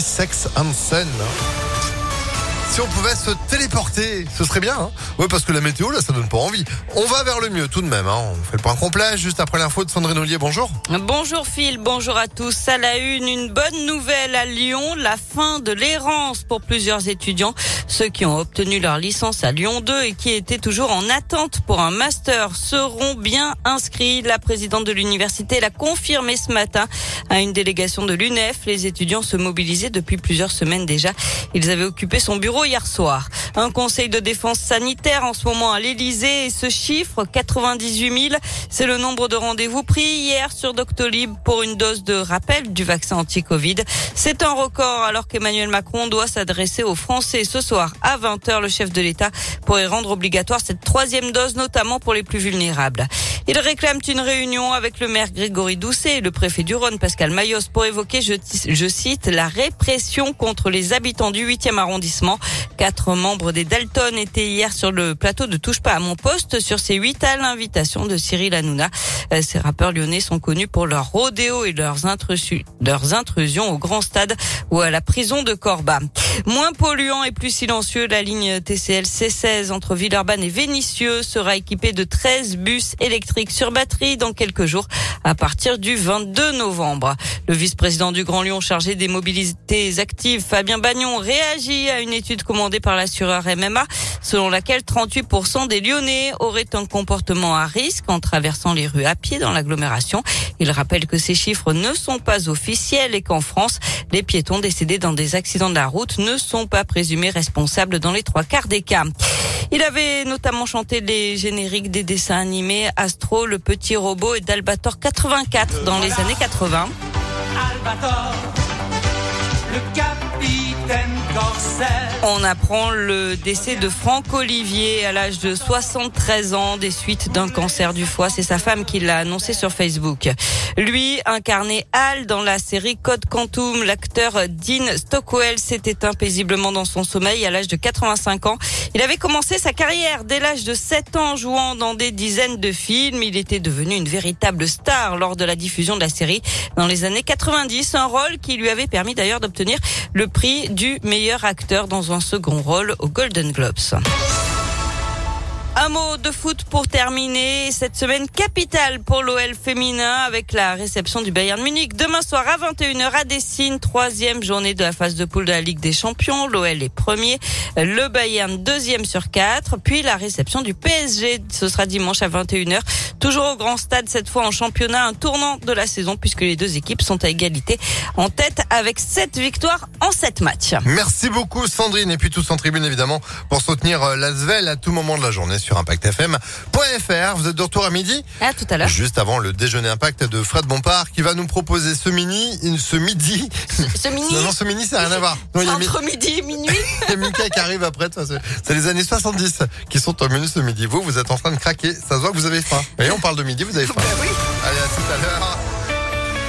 Sex and Sun. On pouvait se téléporter, ce serait bien. Hein oui, parce que la météo, là, ça donne pas envie. On va vers le mieux tout de même. Hein. On fait le point complet juste après l'info de Sandrine Ollier. Bonjour. Bonjour Phil, bonjour à tous. À la une, une bonne nouvelle à Lyon, la fin de l'errance pour plusieurs étudiants. Ceux qui ont obtenu leur licence à Lyon 2 et qui étaient toujours en attente pour un master seront bien inscrits. La présidente de l'université l'a confirmé ce matin à une délégation de l'UNEF. Les étudiants se mobilisaient depuis plusieurs semaines déjà. Ils avaient occupé son bureau hier soir. Un conseil de défense sanitaire en ce moment à l'Elysée et ce chiffre, 98 000, c'est le nombre de rendez-vous pris hier sur Doctolib pour une dose de rappel du vaccin anti-Covid. C'est un record alors qu'Emmanuel Macron doit s'adresser aux Français ce soir à 20h. Le chef de l'État pourrait rendre obligatoire cette troisième dose, notamment pour les plus vulnérables. Ils réclament une réunion avec le maire Grégory Doucet et le préfet du Rhône, Pascal Mayos, pour évoquer, je, je cite, la répression contre les habitants du 8e arrondissement. Quatre membres des Dalton étaient hier sur le plateau de Touche pas à mon poste sur ces huit à l'invitation de Cyril Hanouna. Euh, ces rappeurs lyonnais sont connus pour leur rodéo et leurs, leurs intrusions au grand stade ou à la prison de Corba. Moins polluant et plus silencieux, la ligne TCL C16 entre Villeurbanne et Vénissieux sera équipée de 13 bus électriques sur batterie dans quelques jours à partir du 22 novembre. Le vice-président du Grand Lyon chargé des mobilités actives, Fabien Bagnon, réagit à une étude commandée par l'assureur MMA selon laquelle 38% des Lyonnais auraient un comportement à risque en traversant les rues à pied dans l'agglomération. Il rappelle que ces chiffres ne sont pas officiels et qu'en France, les piétons décédés dans des accidents de la route ne sont pas présumés responsables dans les trois quarts des cas. Il avait notamment chanté les génériques des dessins animés Astro, le petit robot et d'Albator 84 dans les années 80. Albator, le capitaine on apprend le décès de Franck Olivier à l'âge de 73 ans des suites d'un cancer du foie. C'est sa femme qui l'a annoncé sur Facebook. Lui incarnait Hal dans la série Code Quantum. L'acteur Dean Stockwell s'est éteint paisiblement dans son sommeil à l'âge de 85 ans. Il avait commencé sa carrière dès l'âge de 7 ans jouant dans des dizaines de films. Il était devenu une véritable star lors de la diffusion de la série dans les années 90. Un rôle qui lui avait permis d'ailleurs d'obtenir le prix du meilleur acteur dans un second rôle aux Golden Globes. Un mot de foot pour terminer. Cette semaine capitale pour l'OL féminin avec la réception du Bayern Munich. Demain soir à 21h à Dessine, troisième journée de la phase de poule de la Ligue des Champions. L'OL est premier, le Bayern deuxième sur quatre. Puis la réception du PSG. Ce sera dimanche à 21h. Toujours au grand stade, cette fois en championnat, un tournant de la saison puisque les deux équipes sont à égalité en tête avec sept victoires en sept matchs. Merci beaucoup Sandrine et puis tous en tribune évidemment pour soutenir euh, l'Asvel à tout moment de la journée sur ImpactFM.fr. Vous êtes de retour à midi À tout à l'heure. Juste avant le déjeuner Impact de Fred Bompard qui va nous proposer ce mini, ce midi. Ce, mini Non, non, ce mini, ça n'a rien à voir. entre midi et minuit. Il y a Mika qui arrive après. C'est les années 70 qui sont au menu ce midi. Vous, vous êtes en train de craquer. Ça se voit que vous avez faim. Et on parle de midi, vous avez faim. Bah oui. Allez, à tout à l'heure.